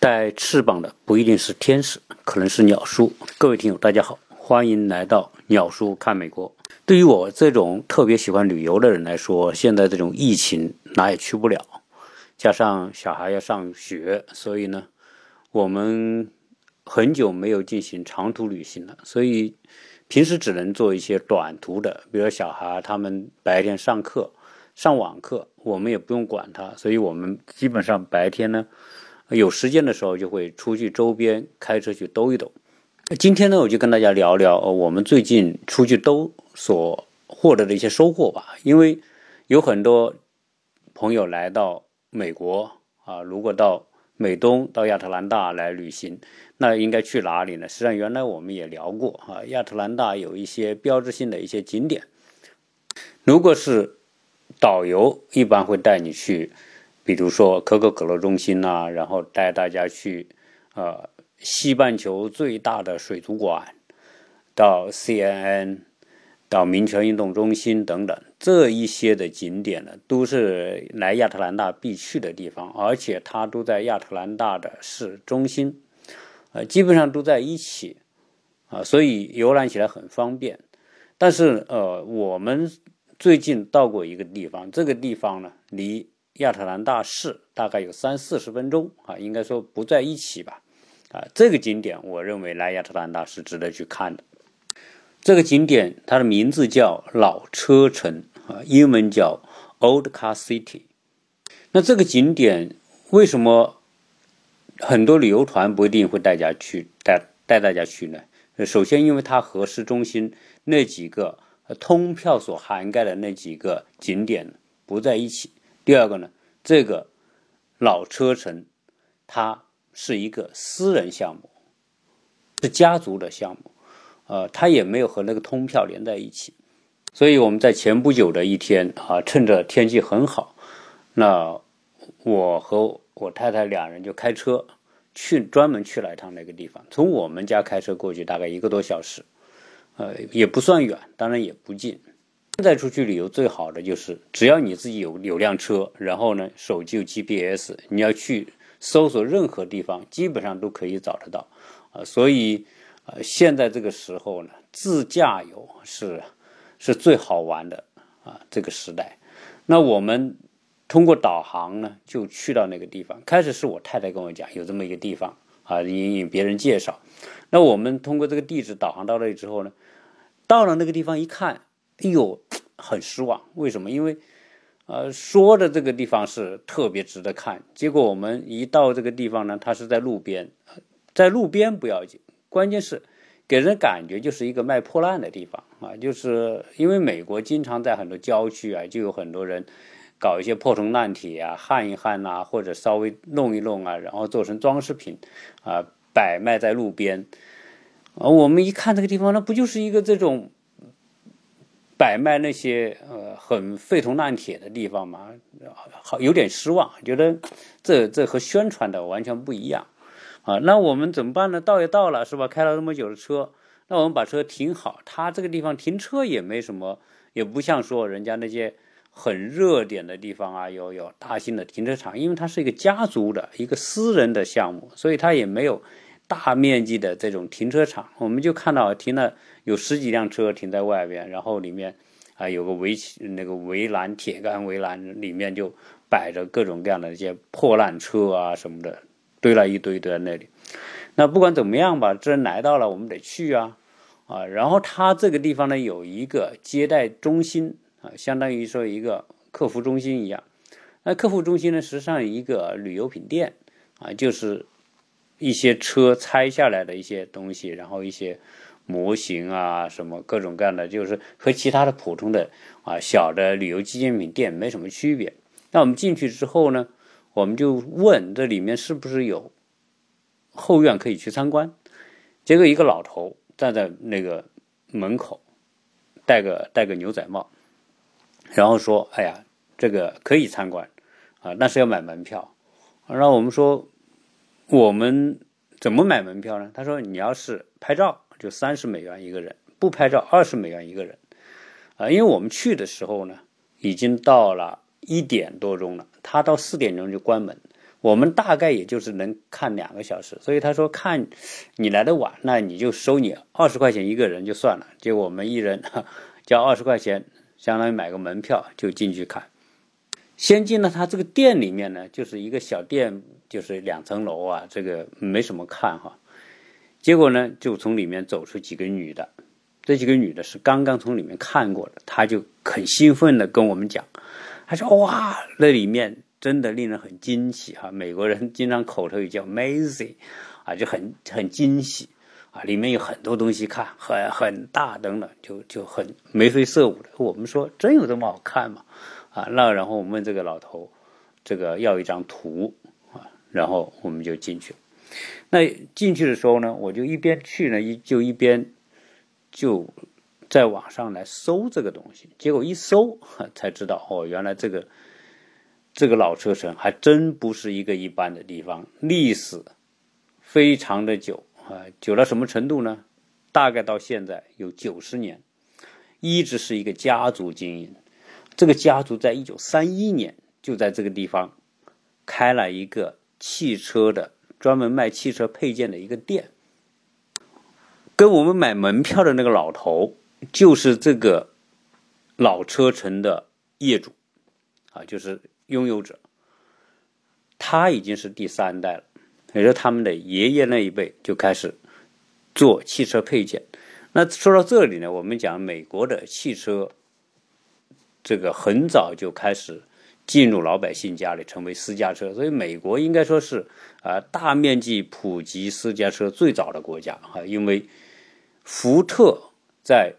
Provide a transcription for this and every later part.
带翅膀的不一定是天使，可能是鸟叔。各位听友，大家好，欢迎来到鸟叔看美国。对于我这种特别喜欢旅游的人来说，现在这种疫情哪也去不了，加上小孩要上学，所以呢，我们很久没有进行长途旅行了。所以平时只能做一些短途的，比如小孩他们白天上课上网课，我们也不用管他，所以我们基本上白天呢。有时间的时候就会出去周边开车去兜一兜。今天呢，我就跟大家聊聊我们最近出去兜所获得的一些收获吧。因为有很多朋友来到美国啊，如果到美东、到亚特兰大来旅行，那应该去哪里呢？实际上，原来我们也聊过啊，亚特兰大有一些标志性的一些景点。如果是导游，一般会带你去。比如说可口可乐中心呐，然后带大家去，呃，西半球最大的水族馆，到 CNN，到民权运动中心等等，这一些的景点呢，都是来亚特兰大必去的地方，而且它都在亚特兰大的市中心，呃，基本上都在一起，啊，所以游览起来很方便。但是，呃，我们最近到过一个地方，这个地方呢，离亚特兰大市大概有三四十分钟啊，应该说不在一起吧，啊，这个景点我认为来亚特兰大是值得去看的。这个景点它的名字叫老车城啊，英文叫 Old Car City。那这个景点为什么很多旅游团不一定会带家去带带大家去呢？首先，因为它和市中心那几个通票所涵盖的那几个景点不在一起。第二个呢，这个老车城，它是一个私人项目，是家族的项目，呃，它也没有和那个通票连在一起，所以我们在前不久的一天啊，趁着天气很好，那我和我太太两人就开车去，专门去了一趟那个地方，从我们家开车过去大概一个多小时，呃，也不算远，当然也不近。现在出去旅游最好的就是，只要你自己有有辆车，然后呢，手机有 GPS，你要去搜索任何地方，基本上都可以找得到，啊，所以，呃，现在这个时候呢，自驾游是是最好玩的啊，这个时代。那我们通过导航呢，就去到那个地方。开始是我太太跟我讲有这么一个地方啊，引引别人介绍。那我们通过这个地址导航到那里之后呢，到了那个地方一看。哎呦，很失望。为什么？因为，呃，说的这个地方是特别值得看，结果我们一到这个地方呢，它是在路边，在路边不要紧，关键是给人感觉就是一个卖破烂的地方啊。就是因为美国经常在很多郊区啊，就有很多人搞一些破铜烂铁啊，焊一焊呐，或者稍微弄一弄啊，然后做成装饰品啊，摆卖在路边。啊，我们一看这个地方，那不就是一个这种。摆卖那些呃很废铜烂铁的地方嘛，好有点失望，觉得这这和宣传的完全不一样啊。那我们怎么办呢？到也到了是吧？开了那么久的车，那我们把车停好。他这个地方停车也没什么，也不像说人家那些很热点的地方啊，有有大型的停车场，因为它是一个家族的一个私人的项目，所以它也没有大面积的这种停车场。我们就看到停了。有十几辆车停在外边，然后里面啊有个围那个围栏铁杆围栏，里面就摆着各种各样的一些破烂车啊什么的，堆了一堆堆在那里。那不管怎么样吧，这人来到了，我们得去啊啊。然后他这个地方呢有一个接待中心啊，相当于说一个客服中心一样。那客服中心呢，实际上一个旅游品店啊，就是一些车拆下来的一些东西，然后一些。模型啊，什么各种各样的，就是和其他的普通的啊小的旅游纪念品店没什么区别。那我们进去之后呢，我们就问这里面是不是有后院可以去参观。结果一个老头站在那个门口，戴个戴个牛仔帽，然后说：“哎呀，这个可以参观啊，但是要买门票。”然后我们说：“我们怎么买门票呢？”他说：“你要是拍照。”就三十美元一个人，不拍照二十美元一个人，啊，因为我们去的时候呢，已经到了一点多钟了，他到四点钟就关门，我们大概也就是能看两个小时，所以他说看你来的晚，那你就收你二十块钱一个人就算了。结果我们一人交二十块钱，相当于买个门票就进去看。先进呢，他这个店里面呢，就是一个小店，就是两层楼啊，这个没什么看哈。结果呢，就从里面走出几个女的，这几个女的是刚刚从里面看过的，她就很兴奋的跟我们讲，她说哇，那里面。真的令人很惊喜哈！美国人经常口头语叫 mazing，啊，就很很惊喜啊！里面有很多东西看，很很大等等，就就很眉飞色舞的。我们说真有这么好看吗？啊，那然后我们问这个老头，这个要一张图啊，然后我们就进去了。那进去的时候呢，我就一边去呢，一就一边就在网上来搜这个东西，结果一搜 才知道哦，原来这个。这个老车城还真不是一个一般的地方，历史非常的久啊，久到什么程度呢？大概到现在有九十年，一直是一个家族经营。这个家族在一九三一年就在这个地方开了一个汽车的专门卖汽车配件的一个店，跟我们买门票的那个老头就是这个老车城的业主啊，就是。拥有者，他已经是第三代了，也就是他们的爷爷那一辈就开始做汽车配件。那说到这里呢，我们讲美国的汽车，这个很早就开始进入老百姓家里，成为私家车。所以美国应该说是啊大面积普及私家车最早的国家啊，因为福特在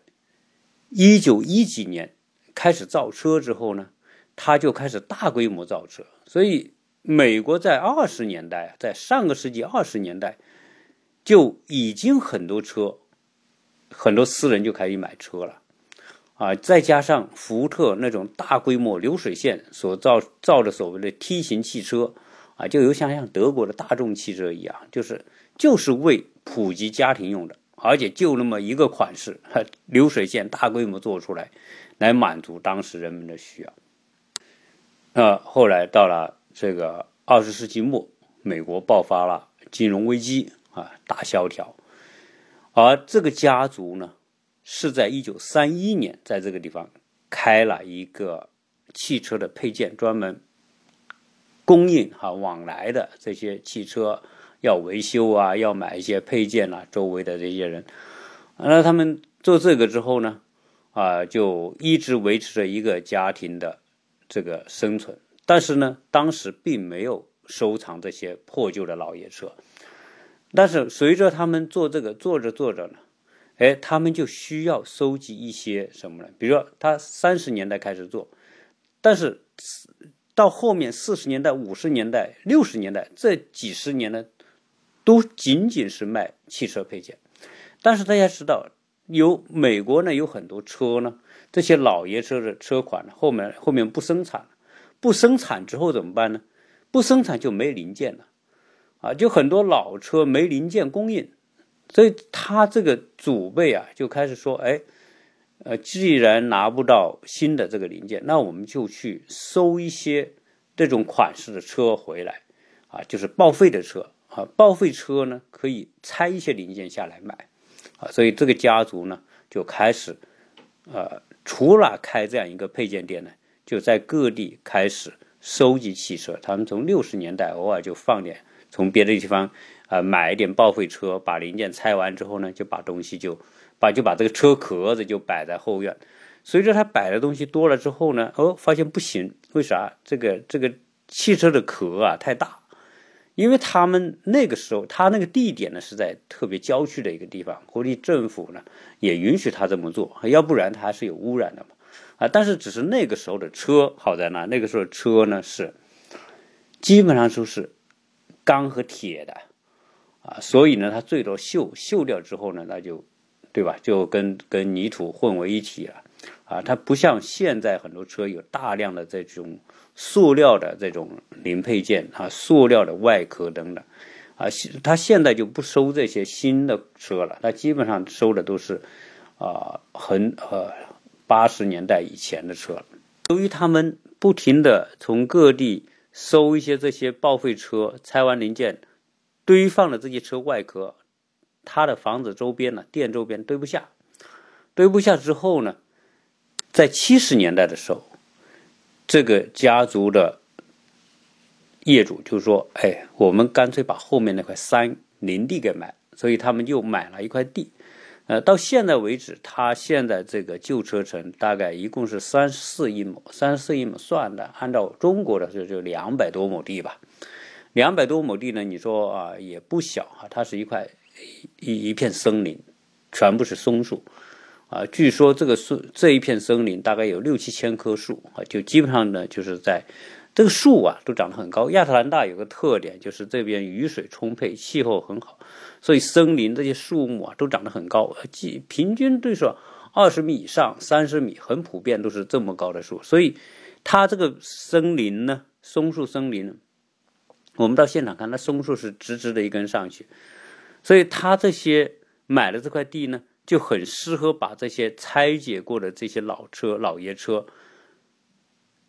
一九一几年开始造车之后呢。他就开始大规模造车，所以美国在二十年代，在上个世纪二十年代就已经很多车，很多私人就开始买车了，啊，再加上福特那种大规模流水线所造造的所谓的梯形汽车，啊，就有像像德国的大众汽车一样，就是就是为普及家庭用的，而且就那么一个款式，流水线大规模做出来，来满足当时人们的需要。那后来到了这个二十世纪末，美国爆发了金融危机啊，大萧条。而这个家族呢，是在一九三一年在这个地方开了一个汽车的配件，专门供应哈往来的这些汽车要维修啊，要买一些配件啊，周围的这些人，那他们做这个之后呢，啊，就一直维持着一个家庭的。这个生存，但是呢，当时并没有收藏这些破旧的老爷车。但是随着他们做这个做着做着呢，哎，他们就需要收集一些什么呢？比如说，他三十年代开始做，但是到后面四十年代、五十年代、六十年代这几十年呢，都仅仅是卖汽车配件。但是大家知道，有美国呢，有很多车呢。这些老爷车的车款呢，后面后面不生产了，不生产之后怎么办呢？不生产就没零件了，啊，就很多老车没零件供应，所以他这个祖辈啊就开始说，哎，呃，既然拿不到新的这个零件，那我们就去收一些这种款式的车回来，啊，就是报废的车，啊，报废车呢可以拆一些零件下来卖，啊，所以这个家族呢就开始，呃。除了开这样一个配件店呢，就在各地开始收集汽车。他们从六十年代偶尔就放点，从别的地方啊买一点报废车，把零件拆完之后呢，就把东西就把就把这个车壳子就摆在后院。随着他摆的东西多了之后呢，哦，发现不行，为啥？这个这个汽车的壳啊太大。因为他们那个时候，他那个地点呢是在特别郊区的一个地方，国地政府呢也允许他这么做，要不然他还是有污染的嘛。啊，但是只是那个时候的车好在哪？那个时候车呢是基本上都是钢和铁的啊，所以呢它最多锈锈掉之后呢，那就对吧？就跟跟泥土混为一体了啊。它不像现在很多车有大量的这种。塑料的这种零配件啊，塑料的外壳等等，啊，它现在就不收这些新的车了，他基本上收的都是啊，很呃八十年代以前的车了。由于他们不停的从各地收一些这些报废车，拆完零件堆放的这些车外壳，他的房子周边呢，店周边堆不下，堆不下之后呢，在七十年代的时候，这个家族的业主就说：“哎，我们干脆把后面那块山林地给买。”所以他们就买了一块地。呃，到现在为止，他现在这个旧车城大概一共是三十四亿亩，三十四亿亩算的，按照中国的就就两百多亩地吧。两百多亩地呢，你说啊也不小啊，它是一块一一片森林，全部是松树啊。据说这个树这一片森林大概有六七千棵树啊，就基本上呢就是在这个树啊都长得很高。亚特兰大有个特点就是这边雨水充沛，气候很好。所以森林这些树木啊，都长得很高，即平均都是二十米以上，三十米，很普遍都是这么高的树。所以它这个森林呢，松树森林，我们到现场看，那松树是直直的一根上去。所以他这些买的这块地呢，就很适合把这些拆解过的这些老车、老爷车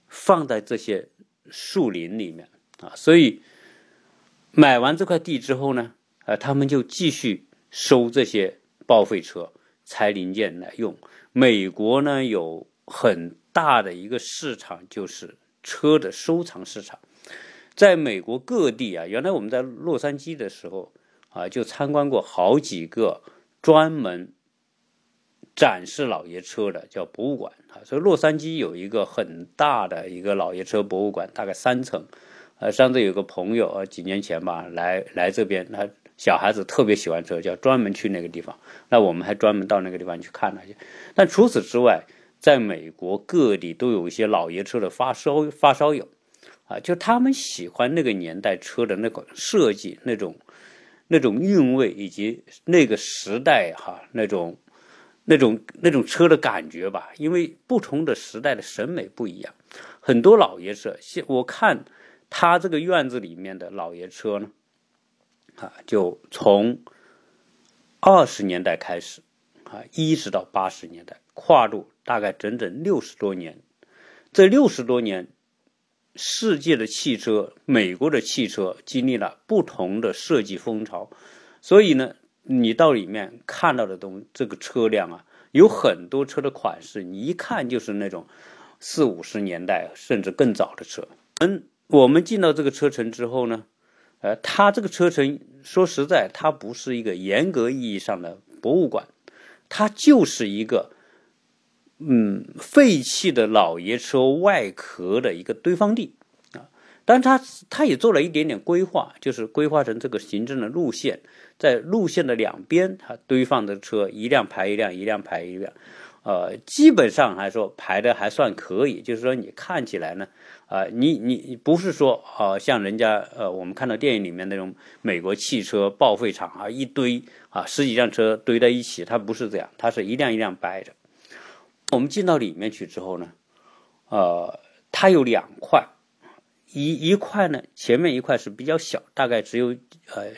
放在这些树林里面啊。所以买完这块地之后呢。呃，他们就继续收这些报废车、拆零件来用。美国呢有很大的一个市场，就是车的收藏市场。在美国各地啊，原来我们在洛杉矶的时候啊，就参观过好几个专门展示老爷车的叫博物馆啊。所以洛杉矶有一个很大的一个老爷车博物馆，大概三层。呃，上次有个朋友呃，几年前吧，来来这边他。小孩子特别喜欢车，叫专门去那个地方。那我们还专门到那个地方去看了去。但除此之外，在美国各地都有一些老爷车的发烧发烧友，啊，就他们喜欢那个年代车的那个设计、那种那种韵味，以及那个时代哈那种那种那种车的感觉吧。因为不同的时代的审美不一样，很多老爷车，现我看他这个院子里面的老爷车呢。啊，就从二十年代开始，啊，一直到八十年代，跨度大概整整六十多年。这六十多年，世界的汽车，美国的汽车经历了不同的设计风潮，所以呢，你到里面看到的东，这个车辆啊，有很多车的款式，你一看就是那种四五十年代甚至更早的车。嗯，我们进到这个车城之后呢？呃，它这个车城，说实在，它不是一个严格意义上的博物馆，它就是一个，嗯，废弃的老爷车外壳的一个堆放地啊。但它它也做了一点点规划，就是规划成这个行政的路线，在路线的两边，它堆放的车一辆排一辆，一辆排一辆。呃，基本上还说排的还算可以，就是说你看起来呢，啊，你你不是说啊，像人家呃，我们看到电影里面那种美国汽车报废厂啊，一堆啊，十几辆车堆在一起，它不是这样，它是一辆一辆摆着。我们进到里面去之后呢，呃，它有两块，一一块呢，前面一块是比较小，大概只有呃，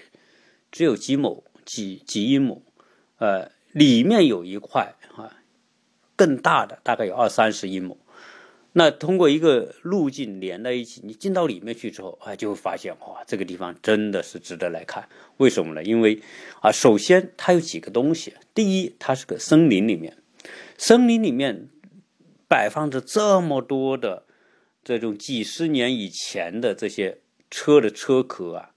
只有几亩几几英亩，呃，里面有一块啊。更大的大概有二三十英亩，那通过一个路径连在一起，你进到里面去之后啊，就会发现哇，这个地方真的是值得来看。为什么呢？因为啊，首先它有几个东西。第一，它是个森林里面，森林里面摆放着这么多的这种几十年以前的这些车的车壳啊。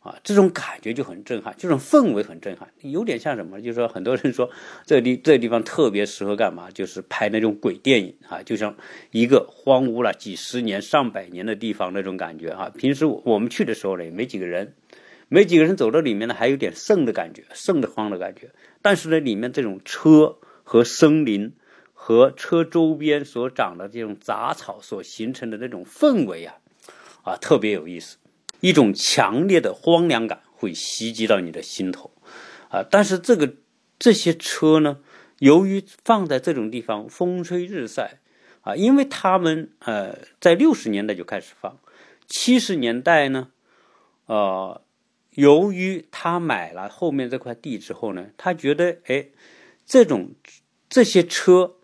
啊，这种感觉就很震撼，这种氛围很震撼，有点像什么？就是说，很多人说这地这地方特别适合干嘛？就是拍那种鬼电影啊，就像一个荒芜了几十年、上百年的地方那种感觉啊。平时我们去的时候呢，也没几个人，没几个人走到里面呢，还有点瘆的感觉，瘆得慌的感觉。但是呢，里面这种车和森林和车周边所长的这种杂草所形成的那种氛围啊，啊，特别有意思。一种强烈的荒凉感会袭击到你的心头，啊！但是这个这些车呢，由于放在这种地方，风吹日晒，啊，因为他们呃在六十年代就开始放，七十年代呢，呃，由于他买了后面这块地之后呢，他觉得哎，这种这些车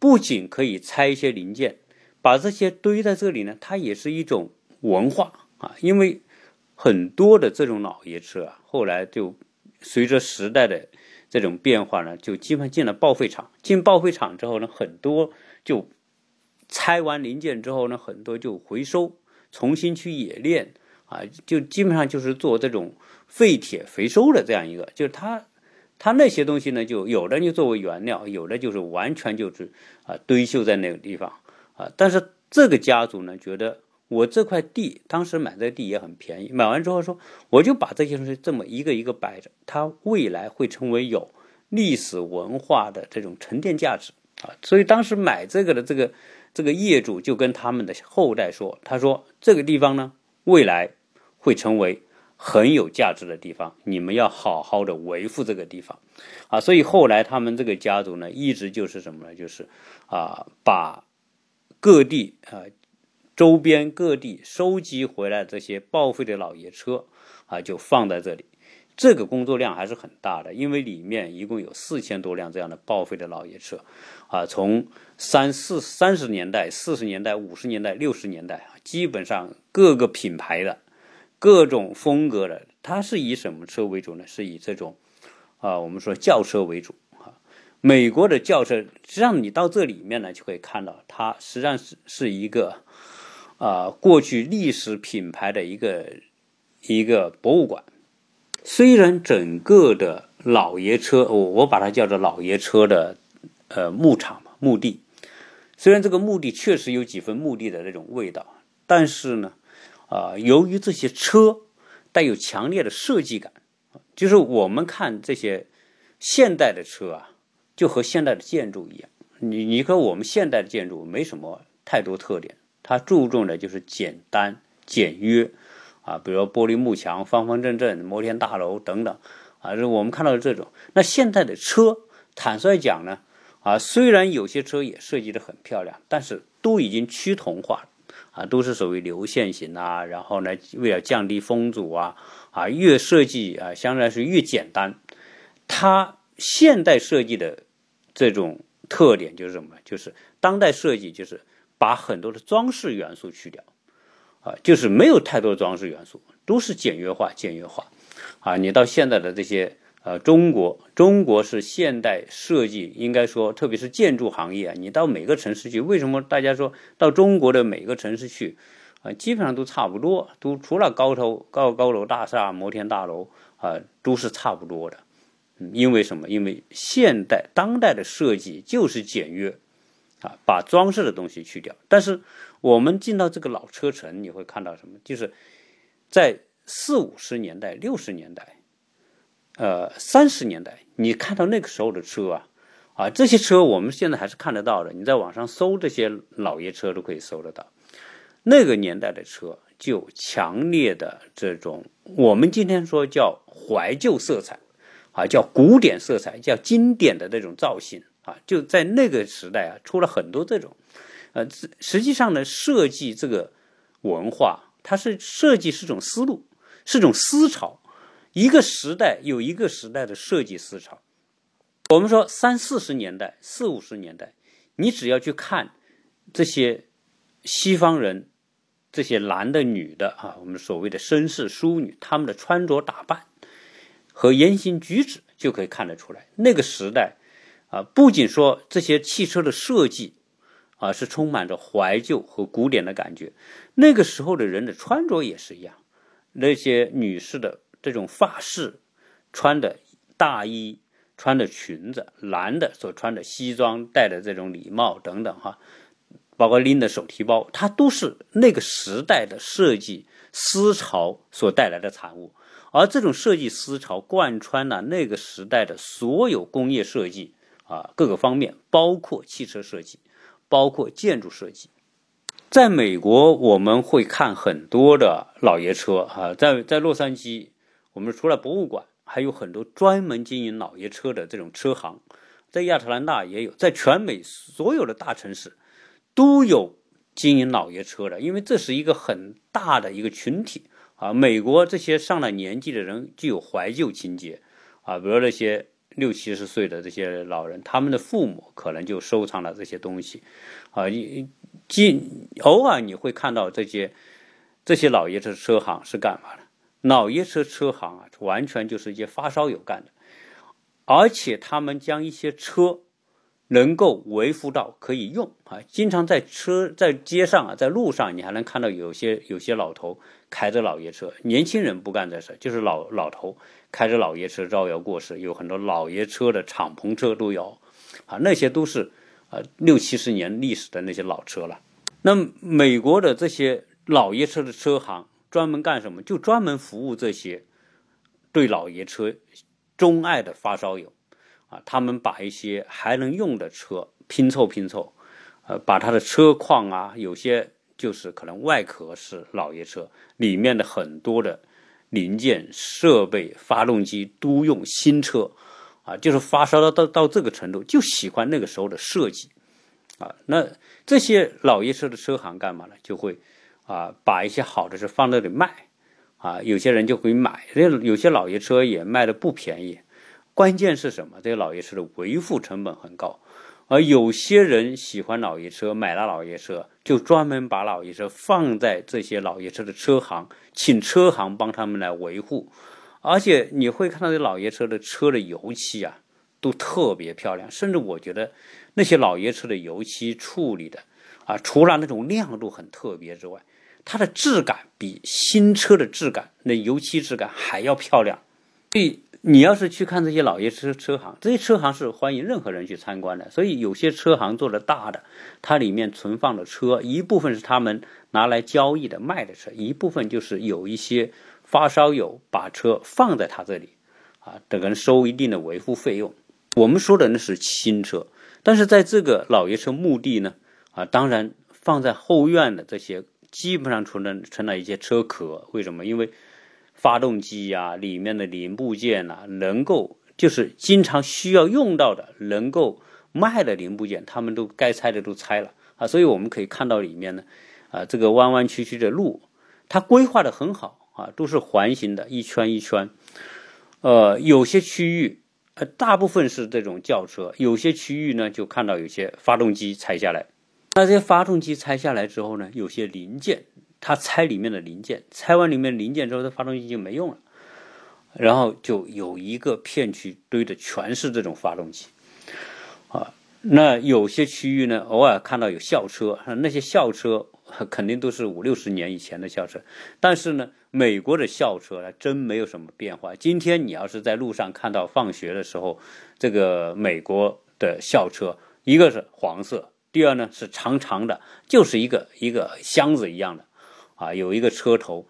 不仅可以拆一些零件，把这些堆在这里呢，它也是一种。文化啊，因为很多的这种老爷车啊，后来就随着时代的这种变化呢，就基本进了报废厂。进报废厂之后呢，很多就拆完零件之后呢，很多就回收，重新去冶炼啊，就基本上就是做这种废铁回收的这样一个，就是它。它那些东西呢，就有的就作为原料，有的就是完全就是啊堆绣在那个地方啊。但是这个家族呢，觉得我这块地当时买这地也很便宜，买完之后说我就把这些东西这么一个一个摆着，它未来会成为有历史文化的这种沉淀价值啊。所以当时买这个的这个这个业主就跟他们的后代说，他说这个地方呢，未来会成为。很有价值的地方，你们要好好的维护这个地方，啊，所以后来他们这个家族呢，一直就是什么呢？就是啊，把各地啊周边各地收集回来这些报废的老爷车啊，就放在这里。这个工作量还是很大的，因为里面一共有四千多辆这样的报废的老爷车，啊，从三四三十年代、四十年代、五十年代、六十年代啊，基本上各个品牌的。各种风格的，它是以什么车为主呢？是以这种，啊，我们说轿车为主啊。美国的轿车，实际上你到这里面呢，就可以看到，它实际上是是一个，啊，过去历史品牌的一个一个博物馆。虽然整个的老爷车，我我把它叫做老爷车的，呃，牧场嘛，墓地。虽然这个墓地确实有几分墓地的那种味道，但是呢。啊，由于这些车带有强烈的设计感，就是我们看这些现代的车啊，就和现代的建筑一样。你你和我们现代的建筑没什么太多特点，它注重的就是简单简约啊，比如玻璃幕墙、方方正正、摩天大楼等等啊，是我们看到的这种。那现代的车，坦率讲呢，啊，虽然有些车也设计的很漂亮，但是都已经趋同化了。啊，都是所谓流线型啊，然后呢，为了降低风阻啊，啊，越设计啊，相对来说越简单。它现代设计的这种特点就是什么？就是当代设计就是把很多的装饰元素去掉，啊，就是没有太多装饰元素，都是简约化、简约化。啊，你到现在的这些。呃，中国，中国是现代设计，应该说，特别是建筑行业啊，你到每个城市去，为什么大家说到中国的每个城市去，啊，基本上都差不多，都除了高头高高楼大厦、摩天大楼啊，都是差不多的。嗯，因为什么？因为现代当代的设计就是简约，啊，把装饰的东西去掉。但是我们进到这个老车城，你会看到什么？就是在四五十年代、六十年代。呃，三十年代，你看到那个时候的车啊，啊，这些车我们现在还是看得到的。你在网上搜这些老爷车都可以搜得到。那个年代的车就强烈的这种，我们今天说叫怀旧色彩，啊，叫古典色彩，叫经典的这种造型啊，就在那个时代啊，出了很多这种。呃，实际上呢，设计这个文化，它是设计是种思路，是种思潮。一个时代有一个时代的设计思潮。我们说三四十年代、四五十年代，你只要去看这些西方人，这些男的、女的啊，我们所谓的绅士、淑女，他们的穿着打扮和言行举止就可以看得出来。那个时代啊，不仅说这些汽车的设计啊是充满着怀旧和古典的感觉，那个时候的人的穿着也是一样，那些女士的。这种发饰，穿的大衣，穿的裙子，男的所穿的西装，戴的这种礼帽等等哈，包括拎的手提包，它都是那个时代的设计思潮所带来的产物。而这种设计思潮贯穿了那个时代的所有工业设计啊各个方面，包括汽车设计，包括建筑设计。在美国，我们会看很多的老爷车啊，在在洛杉矶。我们除了博物馆，还有很多专门经营老爷车的这种车行，在亚特兰大也有，在全美所有的大城市都有经营老爷车的，因为这是一个很大的一个群体啊。美国这些上了年纪的人具有怀旧情节啊，比如那些六七十岁的这些老人，他们的父母可能就收藏了这些东西啊。你既偶尔你会看到这些这些老爷车车行是干嘛的？老爷车车行啊，完全就是一些发烧友干的，而且他们将一些车能够维护到可以用啊，经常在车在街上啊，在路上你还能看到有些有些老头开着老爷车，年轻人不干这事，就是老老头开着老爷车招摇过市，有很多老爷车的敞篷车都有啊，那些都是啊六七十年历史的那些老车了。那美国的这些。老爷车的车行专门干什么？就专门服务这些对老爷车钟爱的发烧友啊！他们把一些还能用的车拼凑拼凑，呃，把他的车况啊，有些就是可能外壳是老爷车，里面的很多的零件设备、发动机都用新车啊，就是发烧到到到这个程度，就喜欢那个时候的设计啊。那这些老爷车的车行干嘛呢？就会。啊，把一些好的车放那里卖，啊，有些人就会买。这有些老爷车也卖的不便宜。关键是什么？这个老爷车的维护成本很高，而有些人喜欢老爷车，买了老爷车，就专门把老爷车放在这些老爷车的车行，请车行帮他们来维护。而且你会看到这老爷车的车的油漆啊，都特别漂亮。甚至我觉得那些老爷车的油漆处理的啊，除了那种亮度很特别之外，它的质感比新车的质感，那油漆质感还要漂亮。所以你要是去看这些老爷车车行，这些车行是欢迎任何人去参观的。所以有些车行做的大的，它里面存放的车，一部分是他们拿来交易的卖的车，一部分就是有一些发烧友把车放在他这里，啊，等人收一定的维护费用。我们说的那是新车，但是在这个老爷车墓地呢，啊，当然放在后院的这些。基本上成了成了一些车壳，为什么？因为发动机呀里面的零部件呐，能够就是经常需要用到的，能够卖的零部件，他们都该拆的都拆了啊。所以我们可以看到里面呢，啊，这个弯弯曲曲的路，它规划的很好啊，都是环形的，一圈一圈。呃，有些区域，呃，大部分是这种轿车，有些区域呢，就看到有些发动机拆下来。那这些发动机拆下来之后呢，有些零件，它拆里面的零件，拆完里面零件之后，这发动机就没用了，然后就有一个片区堆的全是这种发动机，啊，那有些区域呢，偶尔看到有校车，那些校车肯定都是五六十年以前的校车，但是呢，美国的校车呢，真没有什么变化。今天你要是在路上看到放学的时候，这个美国的校车，一个是黄色。第二呢是长长的，就是一个一个箱子一样的，啊，有一个车头，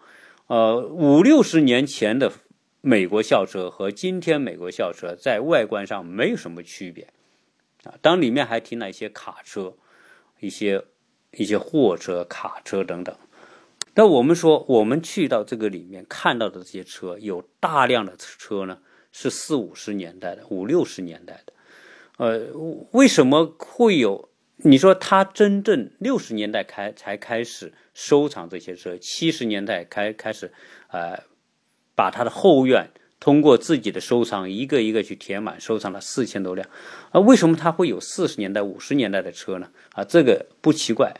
呃，五六十年前的美国校车和今天美国校车在外观上没有什么区别，啊，当里面还停了一些卡车，一些一些货车、卡车等等。那我们说，我们去到这个里面看到的这些车，有大量的车呢是四五十年代的、五六十年代的，呃，为什么会有？你说他真正六十年代开才开始收藏这些车，七十年代开开始，呃，把他的后院通过自己的收藏一个一个去填满，收藏了四千多辆。啊，为什么他会有四十年代、五十年代的车呢？啊，这个不奇怪，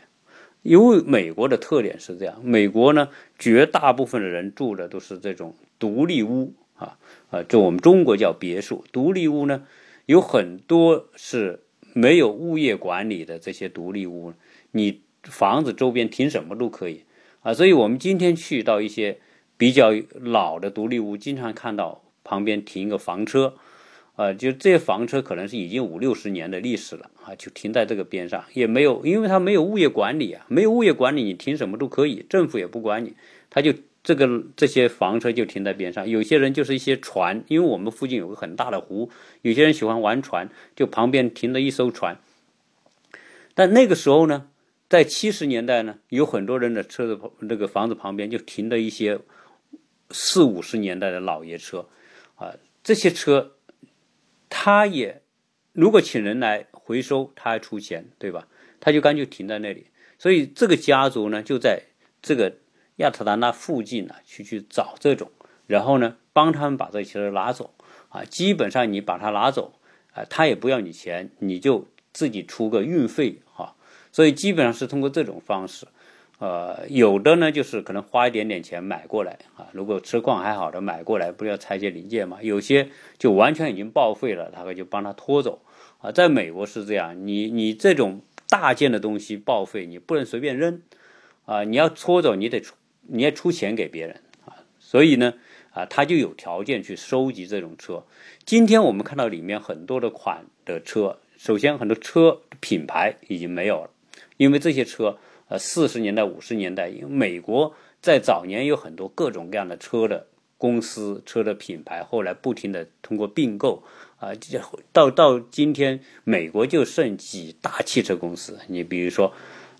因为美国的特点是这样。美国呢，绝大部分的人住的都是这种独立屋啊，啊，就我们中国叫别墅。独立屋呢，有很多是。没有物业管理的这些独立屋，你房子周边停什么都可以啊。所以，我们今天去到一些比较老的独立屋，经常看到旁边停一个房车，啊，就这些房车可能是已经五六十年的历史了啊，就停在这个边上，也没有，因为它没有物业管理啊，没有物业管理，你停什么都可以，政府也不管你，他就。这个这些房车就停在边上，有些人就是一些船，因为我们附近有个很大的湖，有些人喜欢玩船，就旁边停了一艘船。但那个时候呢，在七十年代呢，有很多人的车子旁那个房子旁边就停了一些四五十年代的老爷车，啊，这些车他也如果请人来回收，他还出钱，对吧？他就干脆停在那里，所以这个家族呢，就在这个。亚特兰大附近呢，去去找这种，然后呢，帮他们把这些车拿走啊。基本上你把它拿走，啊，他也不要你钱，你就自己出个运费哈。所以基本上是通过这种方式，呃，有的呢就是可能花一点点钱买过来啊，如果车况还好的买过来，不要拆些零件嘛。有些就完全已经报废了，他会就帮他拖走啊。在美国是这样，你你这种大件的东西报废，你不能随便扔啊，你要拖走，你得你要出钱给别人啊。所以呢，啊，他就有条件去收集这种车。今天我们看到里面很多的款的车，首先很多车品牌已经没有了，因为这些车。呃，四十年代、五十年代，因为美国在早年有很多各种各样的车的公司、车的品牌，后来不停的通过并购，啊，到到今天，美国就剩几大汽车公司。你比如说，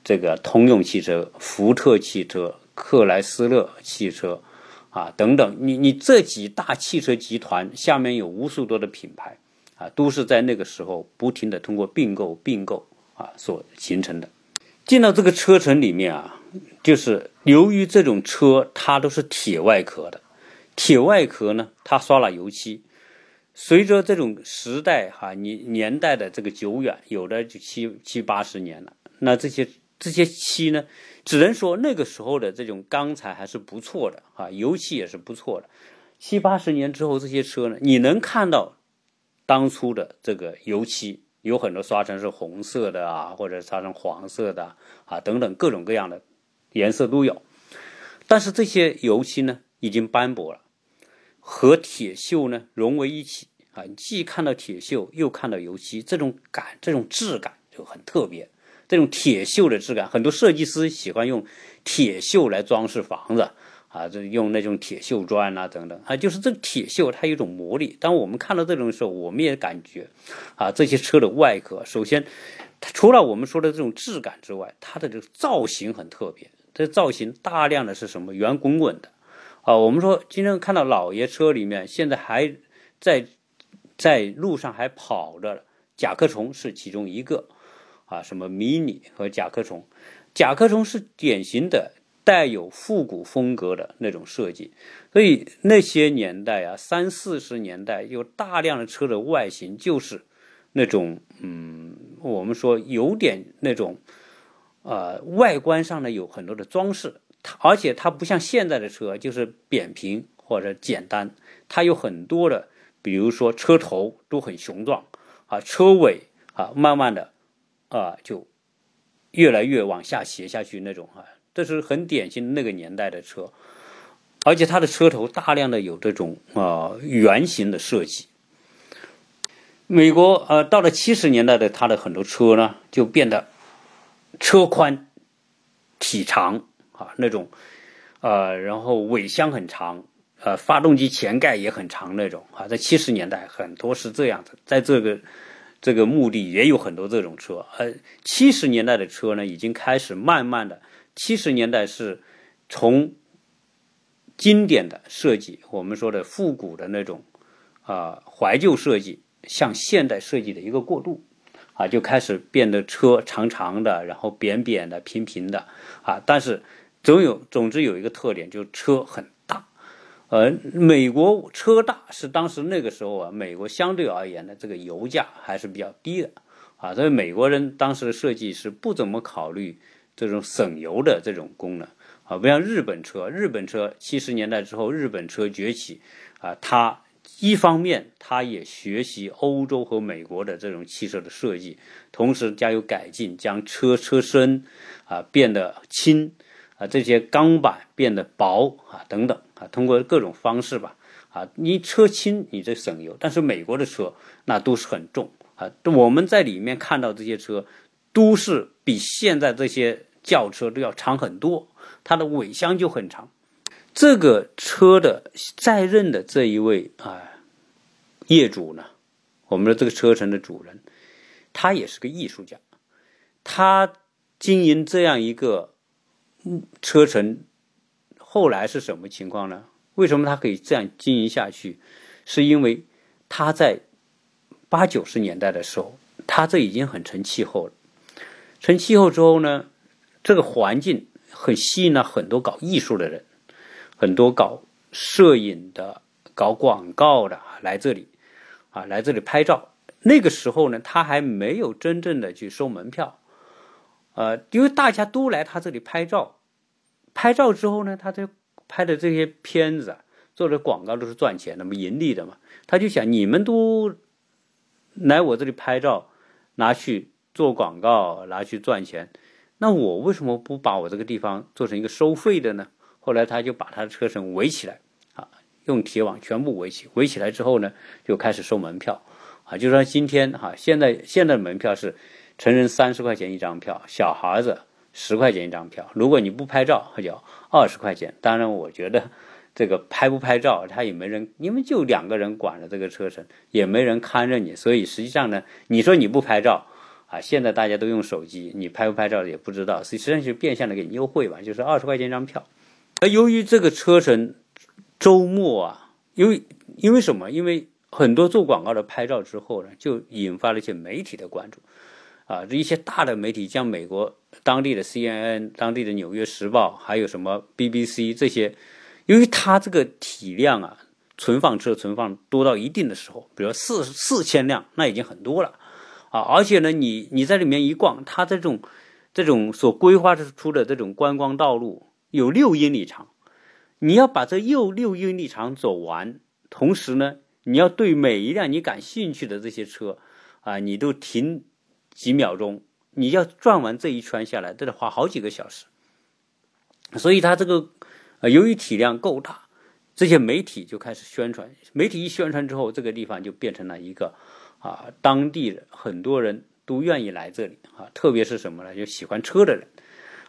这个通用汽车、福特汽车、克莱斯勒汽车，啊，等等，你你这几大汽车集团下面有无数多的品牌，啊，都是在那个时候不停的通过并购、并购啊所形成的。进到这个车城里面啊，就是由于这种车它都是铁外壳的，铁外壳呢，它刷了油漆，随着这种时代哈，你年代的这个久远，有的就七七八十年了，那这些这些漆呢，只能说那个时候的这种钢材还是不错的啊，油漆也是不错的。七八十年之后，这些车呢，你能看到当初的这个油漆。有很多刷成是红色的啊，或者刷成黄色的啊，等等各种各样的颜色都有。但是这些油漆呢，已经斑驳了，和铁锈呢融为一体啊，既看到铁锈，又看到油漆，这种感，这种质感就很特别。这种铁锈的质感，很多设计师喜欢用铁锈来装饰房子。啊，这用那种铁锈砖啊，等等啊，就是这铁锈它有一种魔力。当我们看到这种时候，我们也感觉，啊，这些车的外壳，首先，除了我们说的这种质感之外，它的这个造型很特别。这造型大量的是什么？圆滚滚的，啊，我们说今天看到老爷车里面，现在还在在路上还跑的甲壳虫是其中一个，啊，什么迷你和甲壳虫，甲壳虫是典型的。带有复古风格的那种设计，所以那些年代啊，三四十年代有大量的车的外形就是那种，嗯，我们说有点那种，呃，外观上呢有很多的装饰，而且它不像现在的车就是扁平或者简单，它有很多的，比如说车头都很雄壮啊，车尾啊慢慢的啊就越来越往下斜下去那种啊。这是很典型那个年代的车，而且它的车头大量的有这种啊圆形的设计。美国呃到了七十年代的它的很多车呢就变得车宽体长啊那种，呃然后尾箱很长，呃发动机前盖也很长那种啊在七十年代很多是这样子，在这个这个墓地也有很多这种车，呃七十年代的车呢已经开始慢慢的。七十年代是从经典的设计，我们说的复古的那种啊怀旧设计，向现代设计的一个过渡啊，就开始变得车长长的，然后扁扁的、平平的啊。但是总有，总之有一个特点，就是车很。呃，美国车大是当时那个时候啊，美国相对而言的这个油价还是比较低的啊，所以美国人当时的设计是不怎么考虑。这种省油的这种功能啊，不像日本车。日本车七十年代之后，日本车崛起啊，它一方面它也学习欧洲和美国的这种汽车的设计，同时加以改进，将车车身啊变得轻这些钢板变得薄啊等等啊，通过各种方式吧啊，你车轻你这省油，但是美国的车那都是很重啊。我们在里面看到这些车。都是比现在这些轿车都要长很多，它的尾箱就很长。这个车的在任的这一位啊业主呢，我们的这个车城的主人，他也是个艺术家。他经营这样一个车臣，后来是什么情况呢？为什么他可以这样经营下去？是因为他在八九十年代的时候，他这已经很成气候了。成气候之后呢，这个环境很吸引了很多搞艺术的人，很多搞摄影的、搞广告的来这里，啊，来这里拍照。那个时候呢，他还没有真正的去收门票，呃，因为大家都来他这里拍照，拍照之后呢，他这拍的这些片子啊，做的广告都是赚钱的，盈利的嘛。他就想，你们都来我这里拍照，拿去做广告，拿去赚钱，那我为什么不把我这个地方做成一个收费的呢？后来他就把他的车身围起来，啊，用铁网全部围起，围起来之后呢，就开始收门票，啊，就说今天哈，现在现在的门票是成人三十块钱一张票，小孩子。十块钱一张票，如果你不拍照，就二十块钱。当然，我觉得这个拍不拍照，他也没人，因为就两个人管着这个车程，也没人看着你，所以实际上呢，你说你不拍照啊，现在大家都用手机，你拍不拍照也不知道，实际上就变相的给你优惠吧，就是二十块钱一张票。而由于这个车程周末啊，因为因为什么？因为很多做广告的拍照之后呢，就引发了一些媒体的关注。啊，一些大的媒体，像美国当地的 CNN、当地的《纽约时报》，还有什么 BBC 这些，由于它这个体量啊，存放车存放多到一定的时候，比如四四千辆，那已经很多了啊。而且呢，你你在里面一逛，它这种这种所规划出的这种观光道路有六英里长，你要把这又六英里长走完，同时呢，你要对每一辆你感兴趣的这些车啊，你都停。几秒钟，你要转完这一圈下来，都得花好几个小时。所以它这个，呃，由于体量够大，这些媒体就开始宣传。媒体一宣传之后，这个地方就变成了一个啊，当地的很多人都愿意来这里啊，特别是什么呢？就喜欢车的人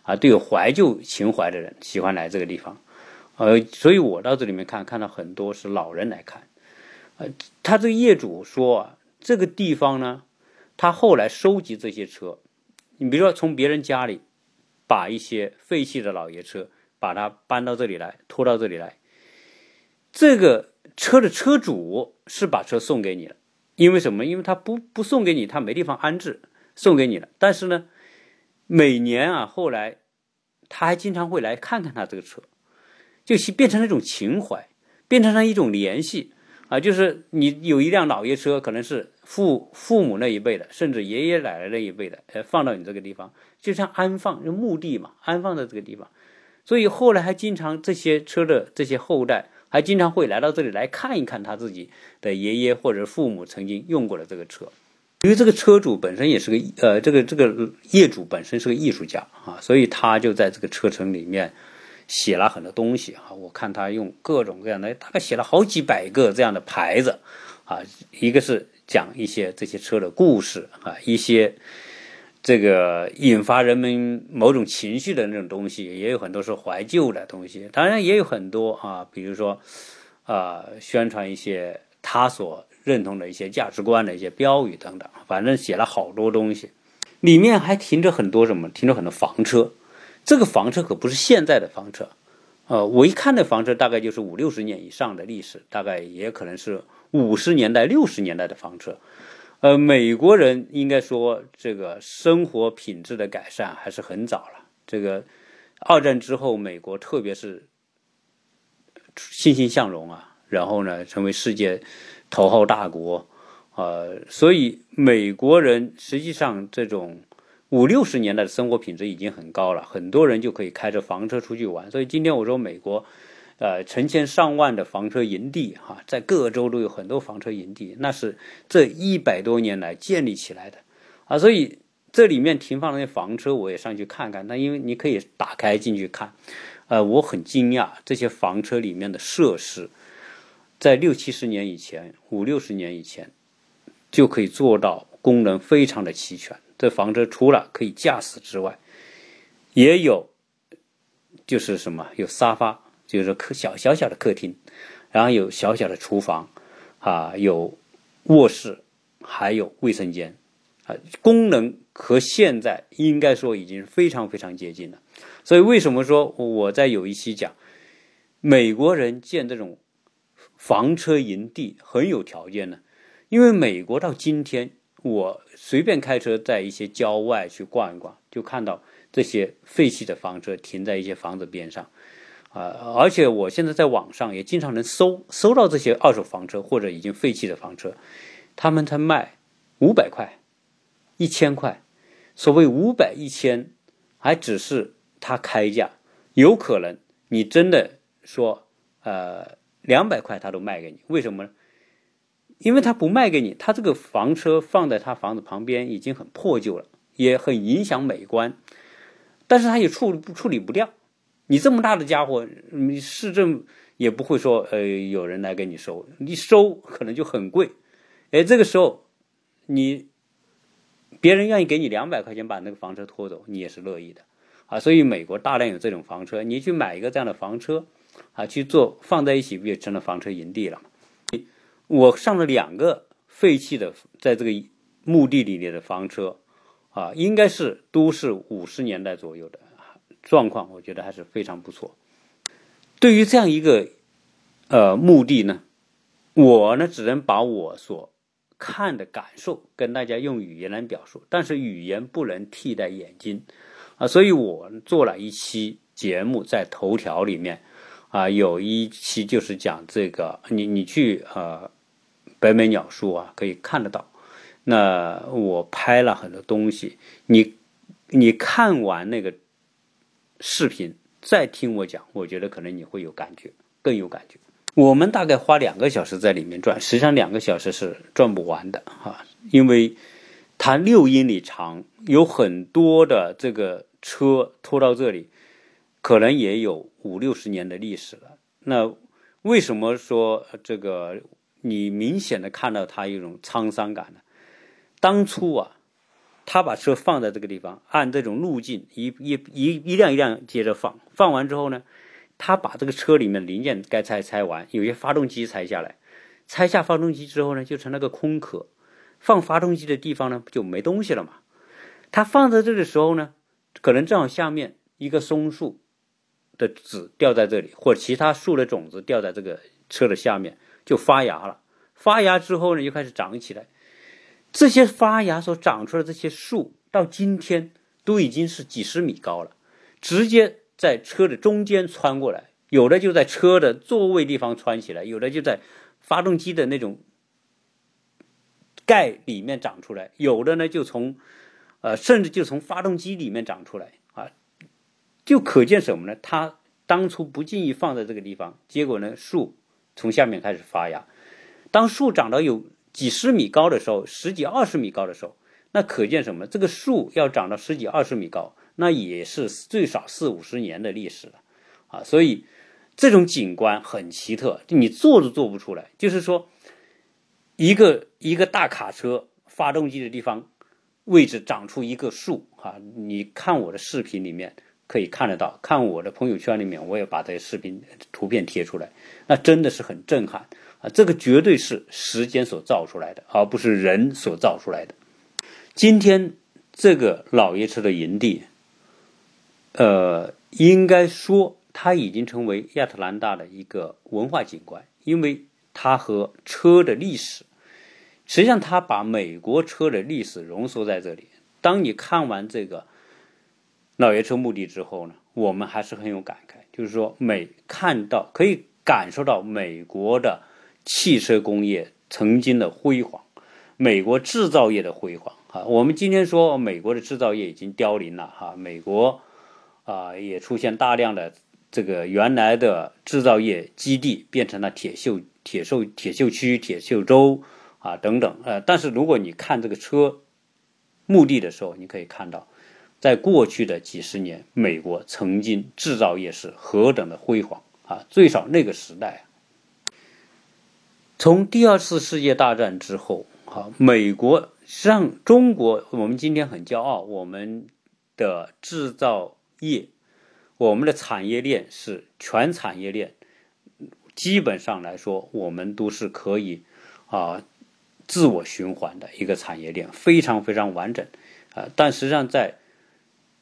啊，对有怀旧情怀的人喜欢来这个地方。呃，所以我到这里面看，看到很多是老人来看。呃，他这个业主说啊，这个地方呢。他后来收集这些车，你比如说从别人家里把一些废弃的老爷车，把它搬到这里来，拖到这里来。这个车的车主是把车送给你了，因为什么？因为他不不送给你，他没地方安置，送给你了。但是呢，每年啊，后来他还经常会来看看他这个车，就变成了一种情怀，变成了一种联系。啊，就是你有一辆老爷车，可能是父父母那一辈的，甚至爷爷奶奶那一辈的，呃，放到你这个地方，就像安放，就墓地嘛，安放在这个地方。所以后来还经常这些车的这些后代，还经常会来到这里来看一看他自己的爷爷或者父母曾经用过的这个车。因为这个车主本身也是个呃，这个这个业主本身是个艺术家啊，所以他就在这个车城里面。写了很多东西啊，我看他用各种各样的，大概写了好几百个这样的牌子啊。一个是讲一些这些车的故事啊，一些这个引发人们某种情绪的那种东西，也有很多是怀旧的东西。当然也有很多啊，比如说啊，宣传一些他所认同的一些价值观的一些标语等等。反正写了好多东西，里面还停着很多什么，停着很多房车。这个房车可不是现在的房车，呃，我一看那房车大概就是五六十年以上的历史，大概也可能是五十年代、六十年代的房车。呃，美国人应该说这个生活品质的改善还是很早了。这个二战之后，美国特别是欣欣向荣啊，然后呢，成为世界头号大国，呃，所以美国人实际上这种。五六十年代的生活品质已经很高了，很多人就可以开着房车出去玩。所以今天我说美国，呃，成千上万的房车营地，哈，在各州都有很多房车营地，那是这一百多年来建立起来的，啊，所以这里面停放那些房车，我也上去看看。那因为你可以打开进去看，呃，我很惊讶，这些房车里面的设施，在六七十年以前，五六十年以前，就可以做到功能非常的齐全。这房车除了可以驾驶之外，也有，就是什么有沙发，就是客小小小的客厅，然后有小小的厨房，啊，有卧室，还有卫生间，啊，功能和现在应该说已经非常非常接近了。所以为什么说我在有一期讲，美国人建这种房车营地很有条件呢？因为美国到今天。我随便开车在一些郊外去逛一逛，就看到这些废弃的房车停在一些房子边上，啊，而且我现在在网上也经常能搜搜到这些二手房车或者已经废弃的房车，他们才卖五百块、一千块。所谓五百、一千，还只是他开价，有可能你真的说，呃，两百块他都卖给你，为什么呢？因为他不卖给你，他这个房车放在他房子旁边已经很破旧了，也很影响美观，但是他也处不处理不掉。你这么大的家伙，你市政也不会说，呃，有人来给你收，你收可能就很贵。哎，这个时候你。别人愿意给你两百块钱把那个房车拖走，你也是乐意的，啊，所以美国大量有这种房车，你去买一个这样的房车，啊，去做放在一起，不就成了房车营地了？我上了两个废弃的，在这个墓地里面的房车，啊，应该是都是五十年代左右的状况，我觉得还是非常不错。对于这样一个呃墓地呢，我呢只能把我所。看的感受跟大家用语言来表述，但是语言不能替代眼睛啊，所以我做了一期节目在头条里面啊，有一期就是讲这个，你你去呃北美鸟书啊可以看得到，那我拍了很多东西，你你看完那个视频再听我讲，我觉得可能你会有感觉，更有感觉。我们大概花两个小时在里面转，实际上两个小时是转不完的哈，因为它六英里长，有很多的这个车拖到这里，可能也有五六十年的历史了。那为什么说这个你明显的看到它一种沧桑感呢？当初啊，他把车放在这个地方，按这种路径一一一一辆一辆接着放，放完之后呢？他把这个车里面零件该拆拆完，有些发动机拆下来，拆下发动机之后呢，就成了个空壳，放发动机的地方呢就没东西了嘛。他放在这的时候呢，可能正好下面一个松树的籽掉在这里，或者其他树的种子掉在这个车的下面，就发芽了。发芽之后呢，就开始长起来。这些发芽所长出来的这些树，到今天都已经是几十米高了，直接。在车的中间穿过来，有的就在车的座位地方穿起来，有的就在发动机的那种盖里面长出来，有的呢就从呃甚至就从发动机里面长出来啊，就可见什么呢？它当初不建议放在这个地方，结果呢树从下面开始发芽，当树长到有几十米高的时候，十几二十米高的时候，那可见什么？这个树要长到十几二十米高。那也是最少四五十年的历史了，啊，所以这种景观很奇特，你做都做不出来。就是说，一个一个大卡车发动机的地方位置长出一个树，哈，你看我的视频里面可以看得到，看我的朋友圈里面我也把这些视频图片贴出来，那真的是很震撼啊！这个绝对是时间所造出来的，而不是人所造出来的。今天这个老爷车的营地。呃，应该说，它已经成为亚特兰大的一个文化景观，因为它和车的历史，实际上它把美国车的历史浓缩在这里。当你看完这个老爷车墓地之后呢，我们还是很有感慨，就是说，美看到可以感受到美国的汽车工业曾经的辉煌，美国制造业的辉煌啊。我们今天说美国的制造业已经凋零了哈，美国。啊，也出现大量的这个原来的制造业基地变成了铁锈、铁锈、铁锈区、铁锈州啊等等。呃，但是如果你看这个车墓地的时候，你可以看到，在过去的几十年，美国曾经制造业是何等的辉煌啊！最少那个时代，从第二次世界大战之后，啊，美国让中国，我们今天很骄傲，我们的制造。业，我们的产业链是全产业链，基本上来说，我们都是可以啊自我循环的一个产业链，非常非常完整啊。但实际上，在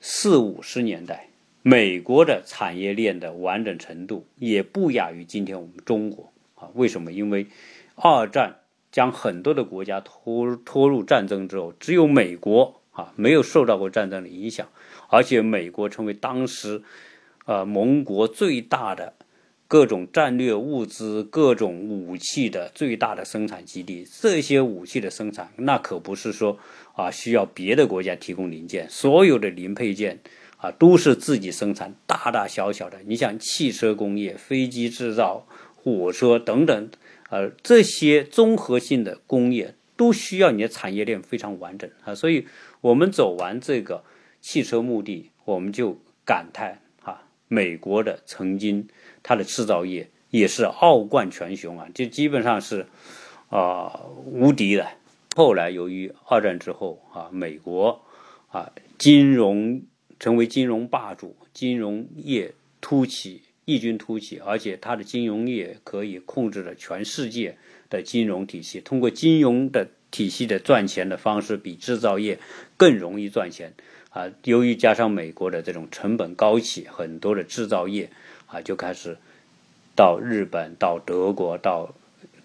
四五十年代，美国的产业链的完整程度也不亚于今天我们中国啊。为什么？因为二战将很多的国家拖拖入战争之后，只有美国啊没有受到过战争的影响。而且美国成为当时，呃，盟国最大的各种战略物资、各种武器的最大的生产基地。这些武器的生产，那可不是说啊需要别的国家提供零件，所有的零配件啊，都是自己生产，大大小小的。你想汽车工业、飞机制造、火车等等，呃，这些综合性的工业都需要你的产业链非常完整啊。所以，我们走完这个汽车墓地，我们就感叹啊，美国的曾经它的制造业也是傲冠全雄啊，就基本上是啊无敌的。后来由于二战之后啊，美国啊金融成为金融霸主，金融业突起，异军突起，而且它的金融业可以控制了全世界的金融体系，通过金融的体系的赚钱的方式比制造业更容易赚钱啊。由于加上美国的这种成本高企，很多的制造业啊就开始到日本、到德国、到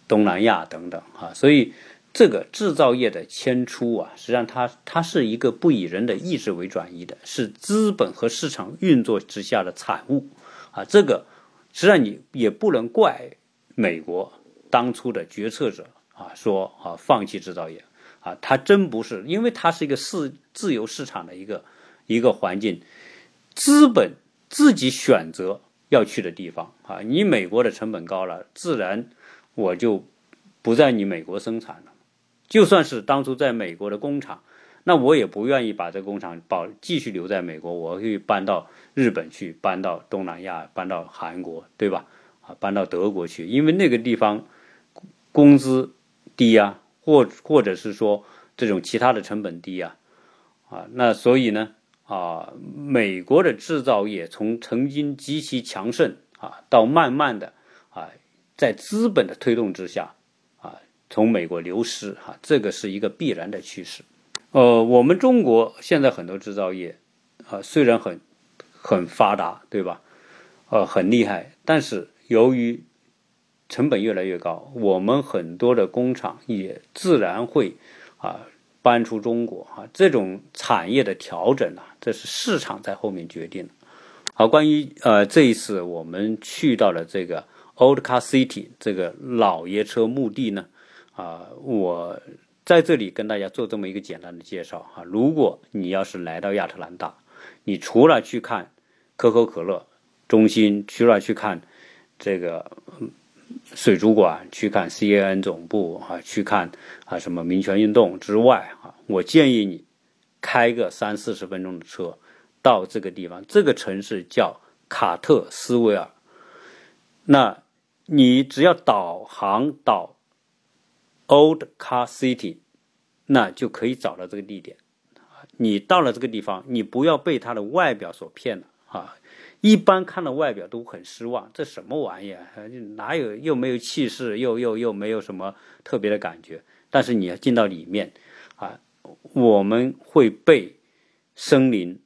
东南亚等等啊，所以。这个制造业的迁出啊，实际上它它是一个不以人的意志为转移的，是资本和市场运作之下的产物啊。这个实际上你也不能怪美国当初的决策者啊，说啊放弃制造业啊，它真不是，因为它是一个市自由市场的一个一个环境，资本自己选择要去的地方啊。你美国的成本高了，自然我就不在你美国生产了。就算是当初在美国的工厂，那我也不愿意把这工厂保继续留在美国，我会搬到日本去，搬到东南亚，搬到韩国，对吧？啊，搬到德国去，因为那个地方工资低啊，或或者是说这种其他的成本低啊，啊，那所以呢，啊，美国的制造业从曾经极其强盛啊，到慢慢的啊，在资本的推动之下。啊从美国流失，哈，这个是一个必然的趋势。呃，我们中国现在很多制造业，啊，虽然很很发达，对吧？呃，很厉害，但是由于成本越来越高，我们很多的工厂也自然会啊搬出中国，哈，这种产业的调整啊，这是市场在后面决定的。好，关于呃这一次我们去到了这个 Old Car City 这个老爷车墓地呢。啊，我在这里跟大家做这么一个简单的介绍哈。如果你要是来到亚特兰大，你除了去看可口可乐中心，除了去看这个水族馆，去看 CAN 总部啊，去看啊什么民权运动之外啊，我建议你开个三四十分钟的车到这个地方，这个城市叫卡特斯维尔。那你只要导航到。Old Car City，那就可以找到这个地点。你到了这个地方，你不要被它的外表所骗了啊！一般看到外表都很失望，这什么玩意儿？哪有又没有气势，又又又没有什么特别的感觉。但是你要进到里面啊，我们会被森林、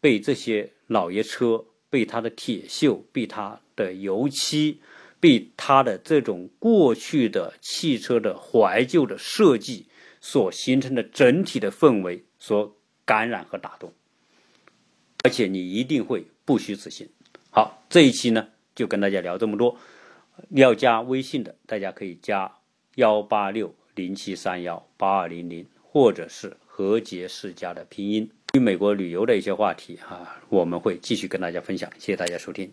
被这些老爷车、被它的铁锈、被它的油漆。被它的这种过去的汽车的怀旧的设计所形成的整体的氛围所感染和打动，而且你一定会不虚此行。好，这一期呢就跟大家聊这么多。要加微信的，大家可以加幺八六零七三幺八二零零，或者是何洁世家的拼音。与美国旅游的一些话题啊，我们会继续跟大家分享。谢谢大家收听。